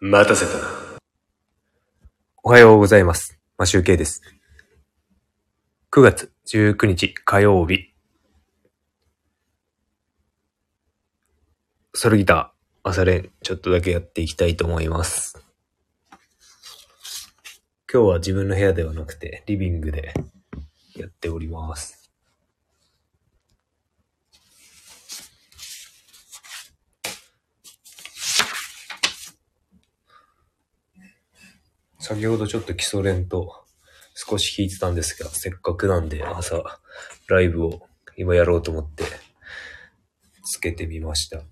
待たせたな。おはようございます。マシュウケイです。9月19日火曜日。ソロギター、朝練、ちょっとだけやっていきたいと思います。今日は自分の部屋ではなくて、リビングでやっております。先ほどちょっと基礎練と少し弾いてたんですが、せっかくなんで朝ライブを今やろうと思ってつけてみました。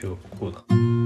就不哭了。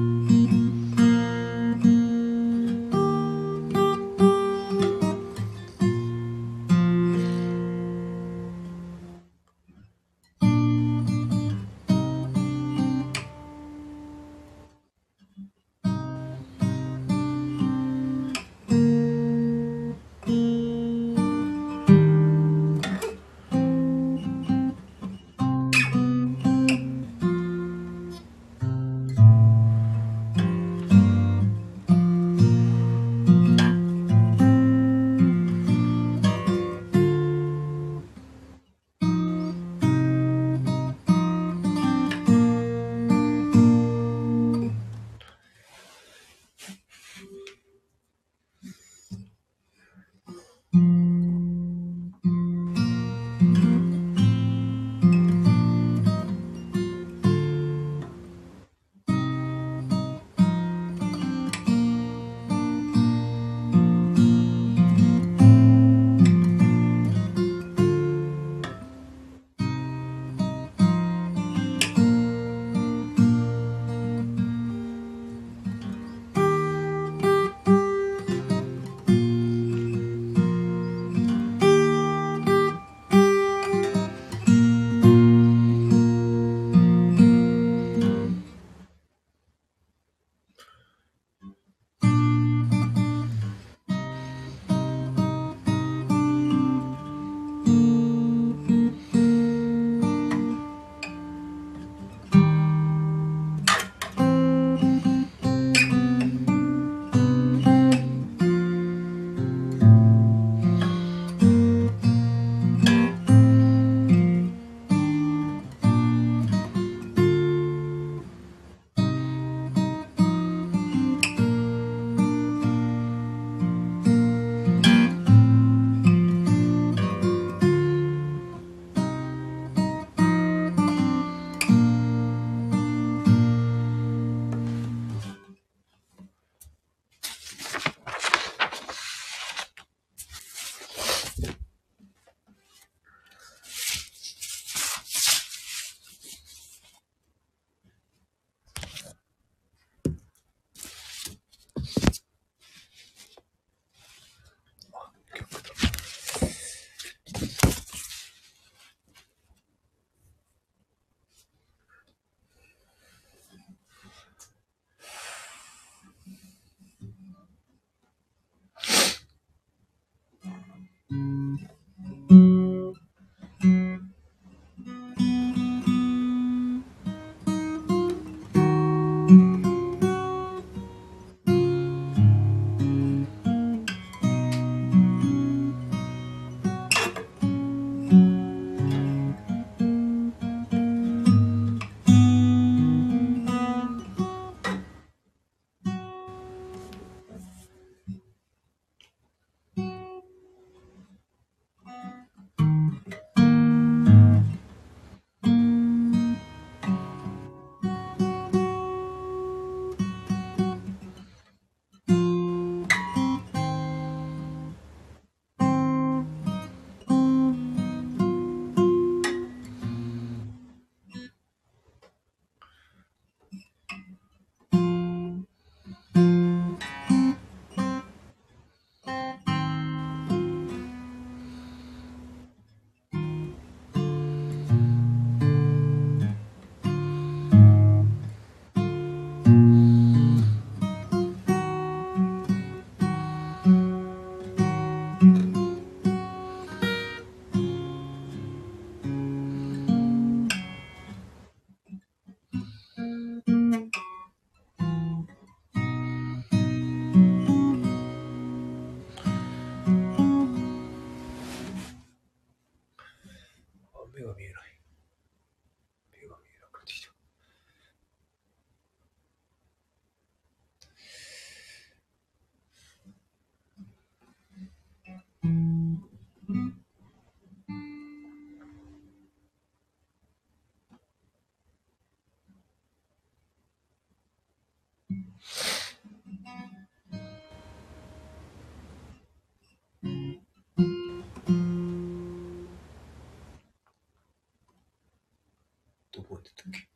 ってたっけ？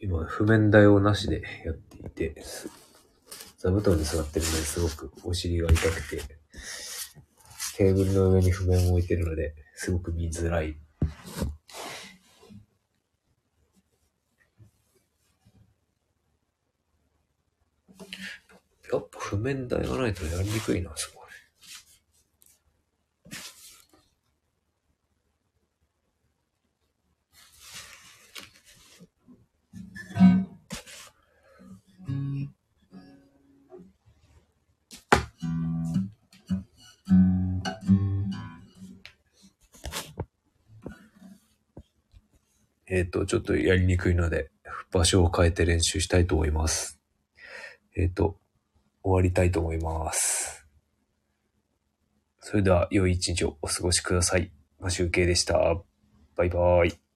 今、譜面台をなしでやっていて、座布団に座ってるのですごくお尻が痛くて、テーブルの上に譜面を置いてるので、すごく見づらい。やっぱ譜面台がないとやりにくいな、すごい。えっ、と、ちょっとやりにくいので、場所を変えて練習したいと思います。えっ、と、終わりたいと思います。それでは、良い一日をお過ごしください。マシュウケイでした。バイバーイ。